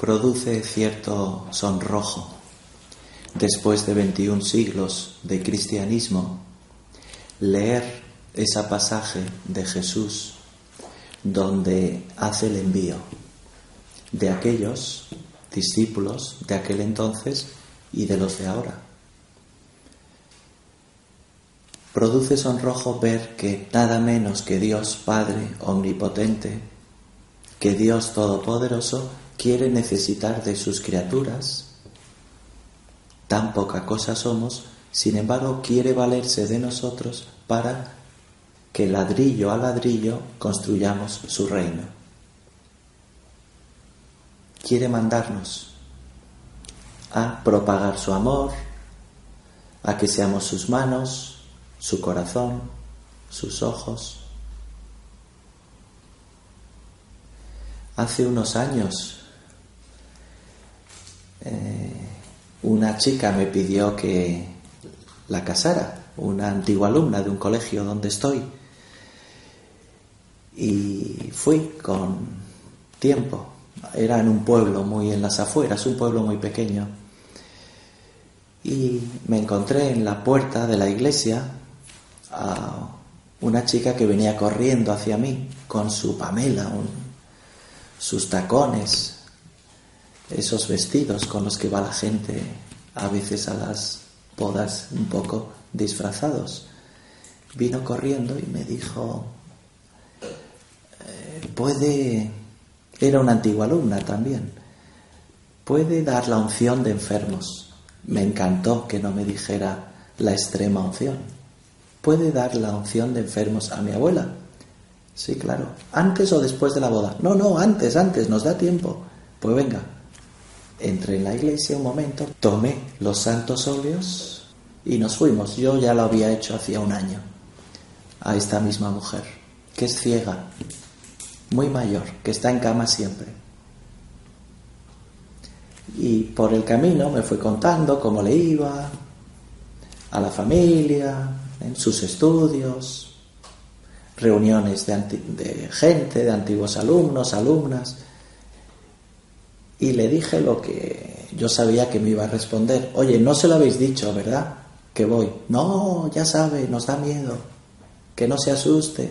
Produce cierto sonrojo después de 21 siglos de cristianismo leer ese pasaje de Jesús donde hace el envío de aquellos discípulos de aquel entonces y de los de ahora. Produce sonrojo ver que nada menos que Dios Padre Omnipotente, que Dios Todopoderoso, quiere necesitar de sus criaturas. Tan poca cosa somos, sin embargo quiere valerse de nosotros para que ladrillo a ladrillo construyamos su reino. Quiere mandarnos a propagar su amor, a que seamos sus manos, su corazón, sus ojos. Hace unos años eh, una chica me pidió que la casara, una antigua alumna de un colegio donde estoy. Y fui con tiempo. Era en un pueblo muy en las afueras, un pueblo muy pequeño. Y me encontré en la puerta de la iglesia a una chica que venía corriendo hacia mí con su pamela, sus tacones, esos vestidos con los que va la gente a veces a las bodas un poco disfrazados. Vino corriendo y me dijo, eh, puede, era una antigua alumna también, puede dar la unción de enfermos. Me encantó que no me dijera la extrema unción. ¿Puede dar la unción de enfermos a mi abuela? Sí, claro. ¿Antes o después de la boda? No, no, antes, antes, nos da tiempo. Pues venga, entré en la iglesia un momento, tomé los santos óleos y nos fuimos. Yo ya lo había hecho hacía un año a esta misma mujer, que es ciega, muy mayor, que está en cama siempre. Y por el camino me fue contando cómo le iba, a la familia, en sus estudios, reuniones de, de gente, de antiguos alumnos, alumnas y le dije lo que yo sabía que me iba a responder. Oye, no se lo habéis dicho, ¿verdad? Que voy. No, ya sabe, nos da miedo. Que no se asuste.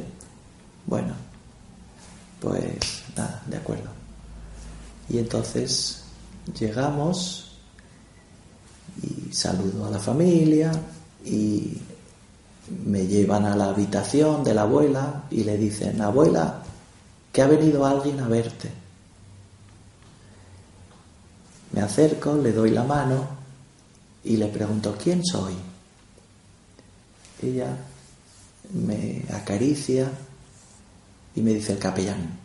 Bueno, pues nada, de acuerdo. Y entonces llegamos y saludo a la familia y me llevan a la habitación de la abuela y le dicen, abuela, que ha venido alguien a verte. Me acerco, le doy la mano y le pregunto, ¿quién soy? Ella me acaricia y me dice el capellán.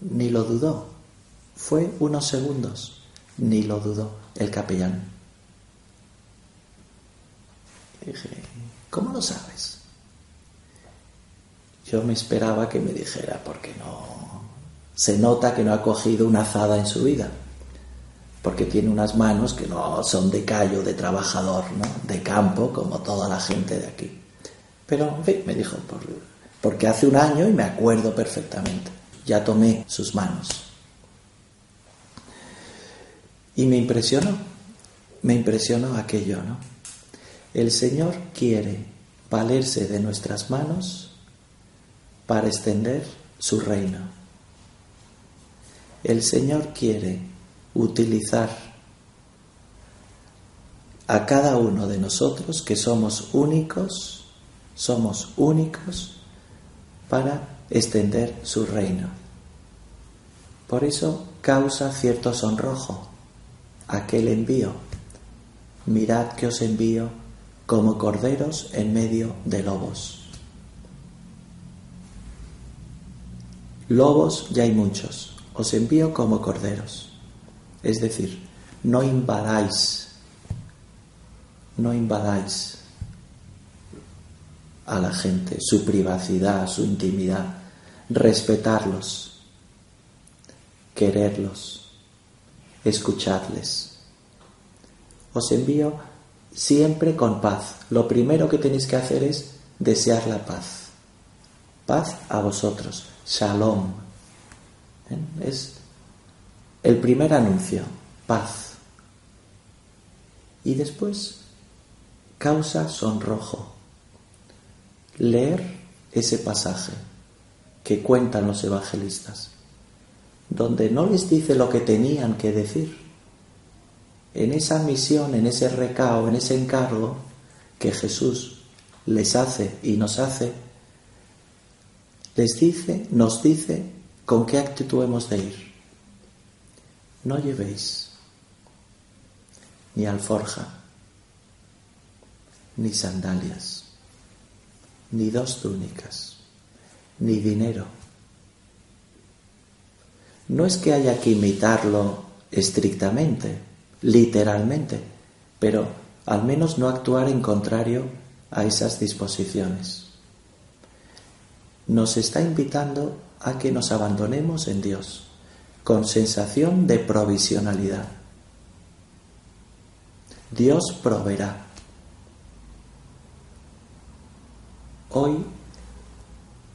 ni lo dudó. Fue unos segundos. Ni lo dudó el capellán. dije, ¿cómo lo sabes? Yo me esperaba que me dijera, porque no, se nota que no ha cogido una azada en su vida, porque tiene unas manos que no son de callo, de trabajador, de campo, como toda la gente de aquí. Pero, en fin, me dijo, porque hace un año y me acuerdo perfectamente, ya tomé sus manos. Y me impresionó, me impresionó aquello, ¿no? El Señor quiere valerse de nuestras manos para extender su reino. El Señor quiere utilizar a cada uno de nosotros que somos únicos, somos únicos para extender su reino. Por eso causa cierto sonrojo aquel envío. Mirad que os envío como corderos en medio de lobos. Lobos ya hay muchos, os envío como corderos. Es decir, no invadáis, no invadáis a la gente, su privacidad, su intimidad, respetarlos, quererlos, escucharles. Os envío siempre con paz. Lo primero que tenéis que hacer es desear la paz. Paz a vosotros. Shalom. ¿Eh? Es el primer anuncio. Paz. Y después, causa sonrojo. Leer ese pasaje que cuentan los evangelistas, donde no les dice lo que tenían que decir. En esa misión, en ese recao, en ese encargo que Jesús les hace y nos hace, les dice, nos dice con qué actitud hemos de ir. No llevéis ni alforja, ni sandalias, ni dos túnicas, ni dinero. No es que haya que imitarlo estrictamente, literalmente, pero al menos no actuar en contrario a esas disposiciones nos está invitando a que nos abandonemos en Dios con sensación de provisionalidad. Dios proveerá. Hoy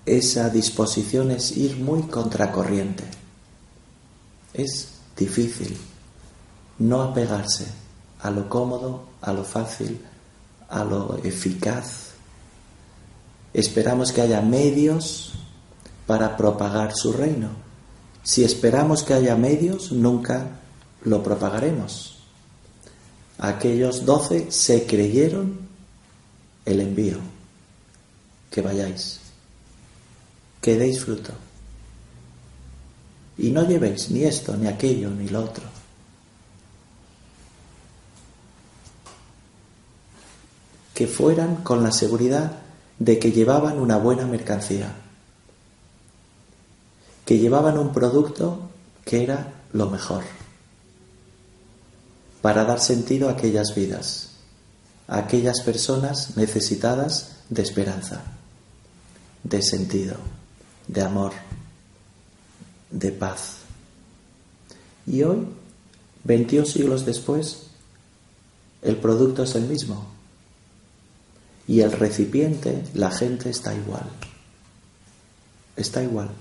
esa disposición es ir muy contracorriente. Es difícil no apegarse a lo cómodo, a lo fácil, a lo eficaz, Esperamos que haya medios para propagar su reino. Si esperamos que haya medios, nunca lo propagaremos. Aquellos doce se creyeron el envío. Que vayáis, que deis fruto. Y no llevéis ni esto, ni aquello, ni lo otro. Que fueran con la seguridad de que llevaban una buena mercancía, que llevaban un producto que era lo mejor, para dar sentido a aquellas vidas, a aquellas personas necesitadas de esperanza, de sentido, de amor, de paz. Y hoy, 21 siglos después, el producto es el mismo y el recipiente, la gente está igual. Está igual.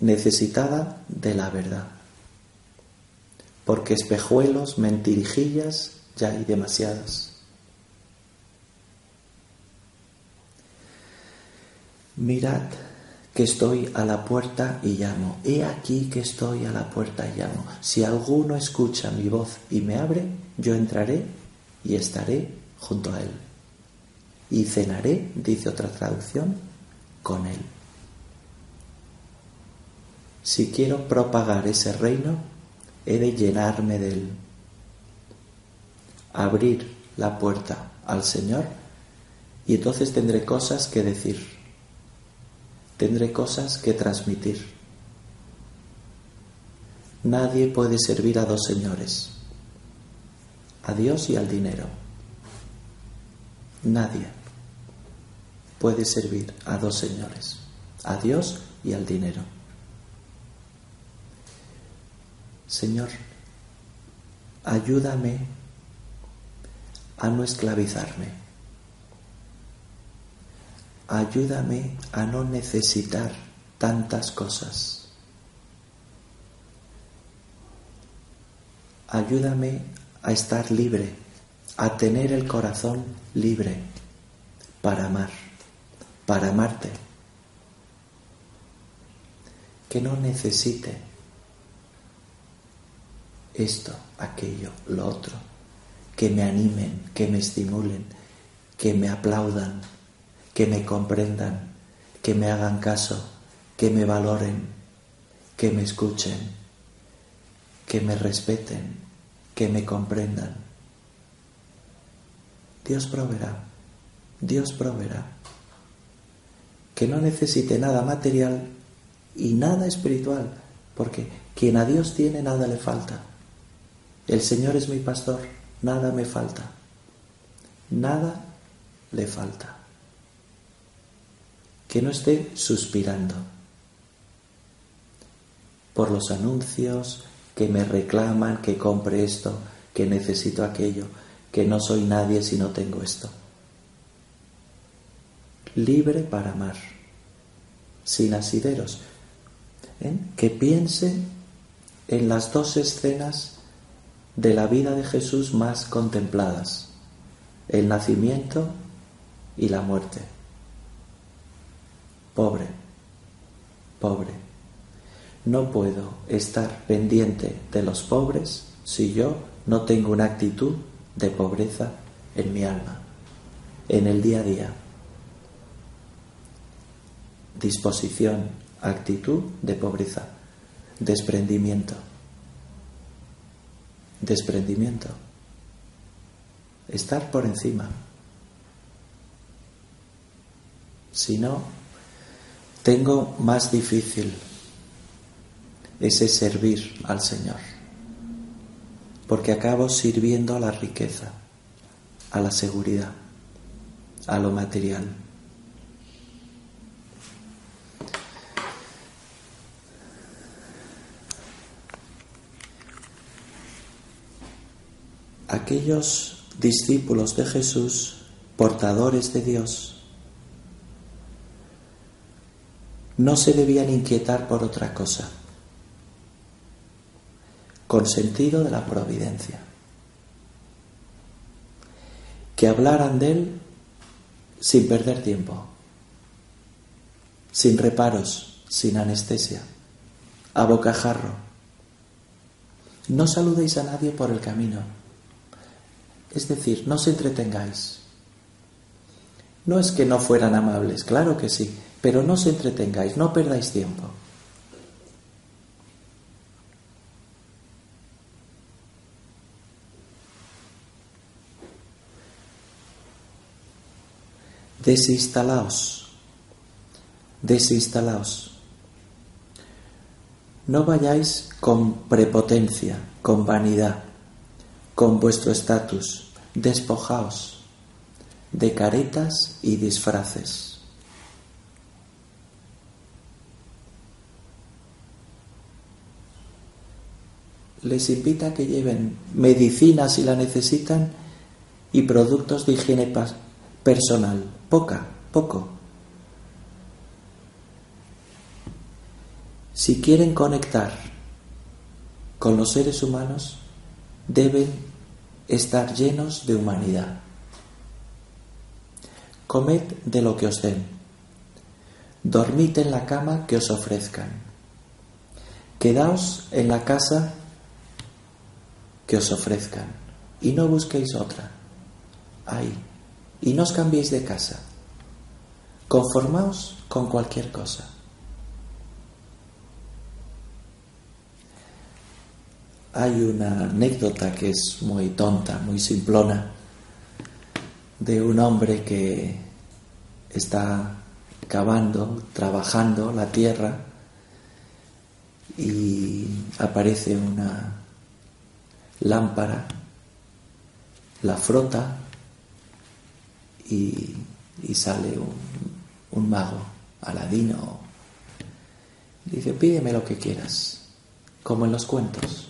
Necesitada de la verdad. Porque espejuelos, mentirijillas, ya hay demasiadas. Mirad que estoy a la puerta y llamo. He aquí que estoy a la puerta y llamo. Si alguno escucha mi voz y me abre, yo entraré y estaré junto a él y cenaré, dice otra traducción, con él. Si quiero propagar ese reino, he de llenarme de él, abrir la puerta al Señor y entonces tendré cosas que decir, tendré cosas que transmitir. Nadie puede servir a dos señores, a Dios y al dinero. Nadie puede servir a dos señores, a Dios y al dinero. Señor, ayúdame a no esclavizarme. Ayúdame a no necesitar tantas cosas. Ayúdame a estar libre, a tener el corazón libre para amar para amarte. Que no necesite esto, aquello, lo otro. Que me animen, que me estimulen, que me aplaudan, que me comprendan, que me hagan caso, que me valoren, que me escuchen, que me respeten, que me comprendan. Dios proveerá, Dios proveerá. Que no necesite nada material y nada espiritual, porque quien a Dios tiene nada le falta. El Señor es mi pastor, nada me falta. Nada le falta. Que no esté suspirando por los anuncios que me reclaman que compre esto, que necesito aquello, que no soy nadie si no tengo esto. Libre para amar, sin asideros. ¿eh? Que piense en las dos escenas de la vida de Jesús más contempladas, el nacimiento y la muerte. Pobre, pobre no puedo estar pendiente de los pobres si yo no tengo una actitud de pobreza en mi alma, en el día a día. Disposición, actitud de pobreza, desprendimiento. Desprendimiento. Estar por encima. Si no, tengo más difícil ese servir al Señor, porque acabo sirviendo a la riqueza, a la seguridad, a lo material. Aquellos discípulos de Jesús, portadores de Dios, no se debían inquietar por otra cosa con sentido de la providencia. Que hablaran de Él sin perder tiempo, sin reparos, sin anestesia, a bocajarro. No saludéis a nadie por el camino. Es decir, no os entretengáis. No es que no fueran amables, claro que sí, pero no os entretengáis, no perdáis tiempo. desinstalaos, desinstalaos. No vayáis con prepotencia, con vanidad, con vuestro estatus, despojaos de caretas y disfraces. Les invita a que lleven medicinas si la necesitan y productos de higiene personal, poca, poco. Si quieren conectar con los seres humanos, deben estar llenos de humanidad. Comed de lo que os den. Dormid en la cama que os ofrezcan. Quedaos en la casa que os ofrezcan y no busquéis otra. Ahí y no os cambiéis de casa. Conformaos con cualquier cosa. Hay una anécdota que es muy tonta, muy simplona, de un hombre que está cavando, trabajando la tierra y aparece una lámpara, la frota y, sale un, mago, Aladino. Dice, pídeme lo que quieras, como en los cuentos.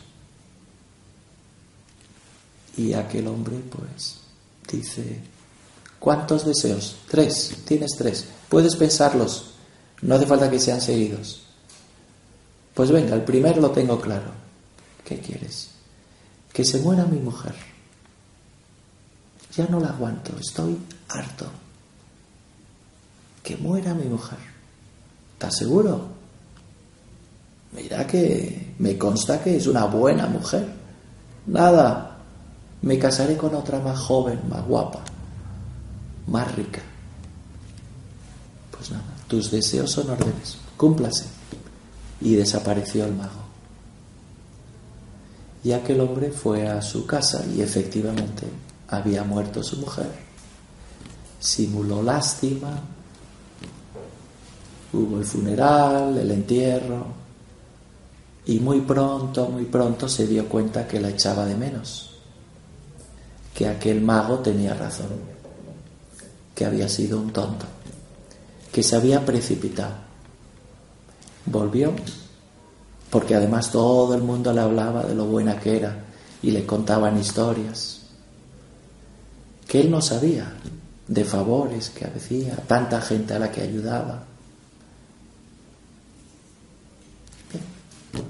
Y aquel hombre pues dice, ¿cuántos deseos? Tres, tienes tres, puedes pensarlos, no hace falta que sean seguidos. Pues venga, el primero lo tengo claro. ¿Qué quieres? Que se muera mi mujer. Ya no la aguanto, estoy harto. Que muera mi mujer. ¿Estás seguro? Mira que me consta que es una buena mujer. Nada, me casaré con otra más joven, más guapa, más rica. Pues nada, tus deseos son órdenes, cúmplase. Y desapareció el mago. Y aquel hombre fue a su casa y efectivamente había muerto su mujer. Simuló lástima, hubo el funeral, el entierro, y muy pronto, muy pronto se dio cuenta que la echaba de menos, que aquel mago tenía razón, que había sido un tonto, que se había precipitado. Volvió, porque además todo el mundo le hablaba de lo buena que era y le contaban historias, que él no sabía de favores que hacía, tanta gente a la que ayudaba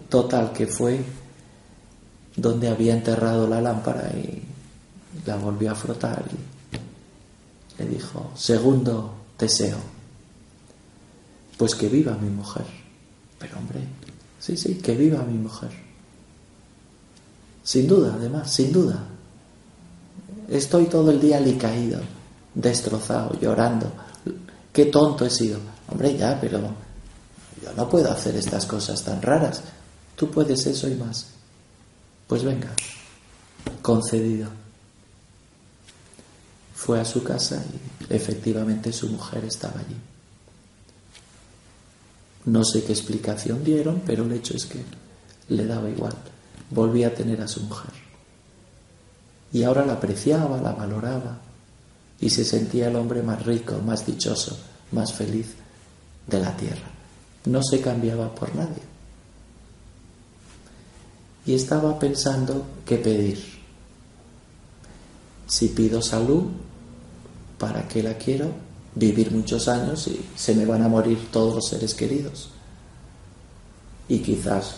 Total, que fue donde había enterrado la lámpara y la volvió a frotar y le dijo, segundo deseo, pues que viva mi mujer. Pero hombre, sí, sí, que viva mi mujer. Sin duda, además, sin duda. Estoy todo el día alicaído, destrozado, llorando. Qué tonto he sido. Hombre, ya, pero yo no puedo hacer estas cosas tan raras. Tú puedes eso y más. Pues venga, concedido. Fue a su casa y efectivamente su mujer estaba allí. No sé qué explicación dieron, pero el hecho es que le daba igual. Volvía a tener a su mujer. Y ahora la apreciaba, la valoraba y se sentía el hombre más rico, más dichoso, más feliz de la tierra. No se cambiaba por nadie y estaba pensando qué pedir. Si pido salud, ¿para qué la quiero? Vivir muchos años y se me van a morir todos los seres queridos. Y quizás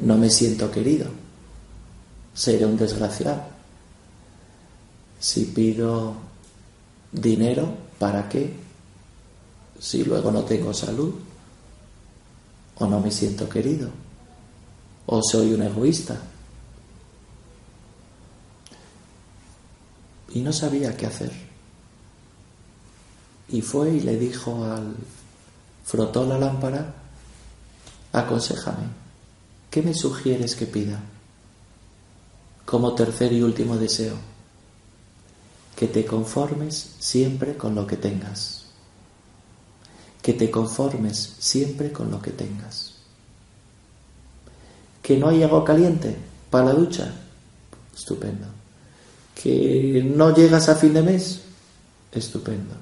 no me siento querido. Seré un desgraciado. Si pido dinero, ¿para qué? Si luego no tengo salud o no me siento querido o soy un egoísta. Y no sabía qué hacer. Y fue y le dijo al... frotó la lámpara, aconsejame, ¿qué me sugieres que pida? Como tercer y último deseo, que te conformes siempre con lo que tengas. Que te conformes siempre con lo que tengas que no hay agua caliente para la ducha, estupendo. Que no llegas a fin de mes, estupendo.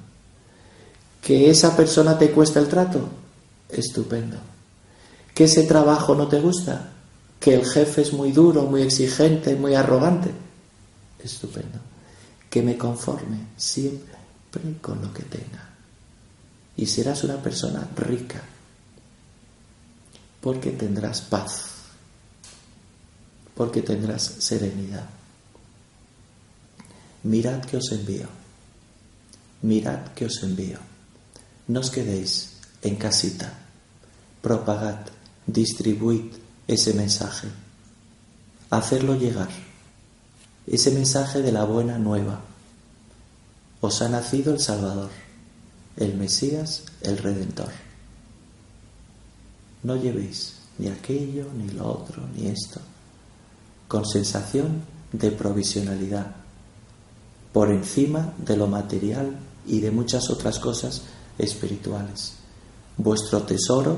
Que esa persona te cuesta el trato, estupendo. Que ese trabajo no te gusta, que el jefe es muy duro, muy exigente, muy arrogante, estupendo. Que me conforme siempre con lo que tenga. Y serás una persona rica, porque tendrás paz porque tendrás serenidad. Mirad que os envío, mirad que os envío. No os quedéis en casita, propagad, distribuid ese mensaje, hacerlo llegar, ese mensaje de la buena nueva. Os ha nacido el Salvador, el Mesías, el Redentor. No llevéis ni aquello, ni lo otro, ni esto con sensación de provisionalidad, por encima de lo material y de muchas otras cosas espirituales. Vuestro tesoro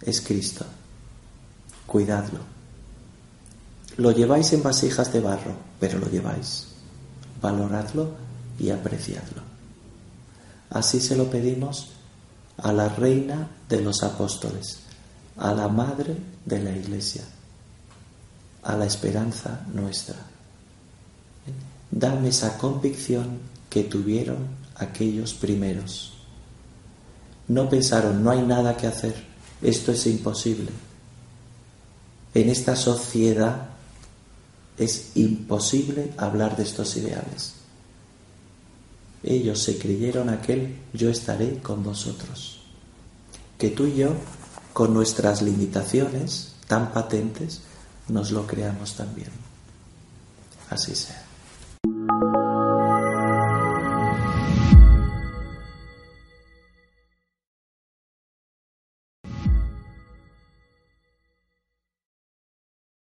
es Cristo. Cuidadlo. Lo lleváis en vasijas de barro, pero lo lleváis. Valoradlo y apreciadlo. Así se lo pedimos a la reina de los apóstoles, a la madre de la iglesia a la esperanza nuestra. Dame esa convicción que tuvieron aquellos primeros. No pensaron, no hay nada que hacer, esto es imposible. En esta sociedad es imposible hablar de estos ideales. Ellos se creyeron aquel yo estaré con vosotros. Que tú y yo, con nuestras limitaciones tan patentes, nos lo creamos también. Así sea.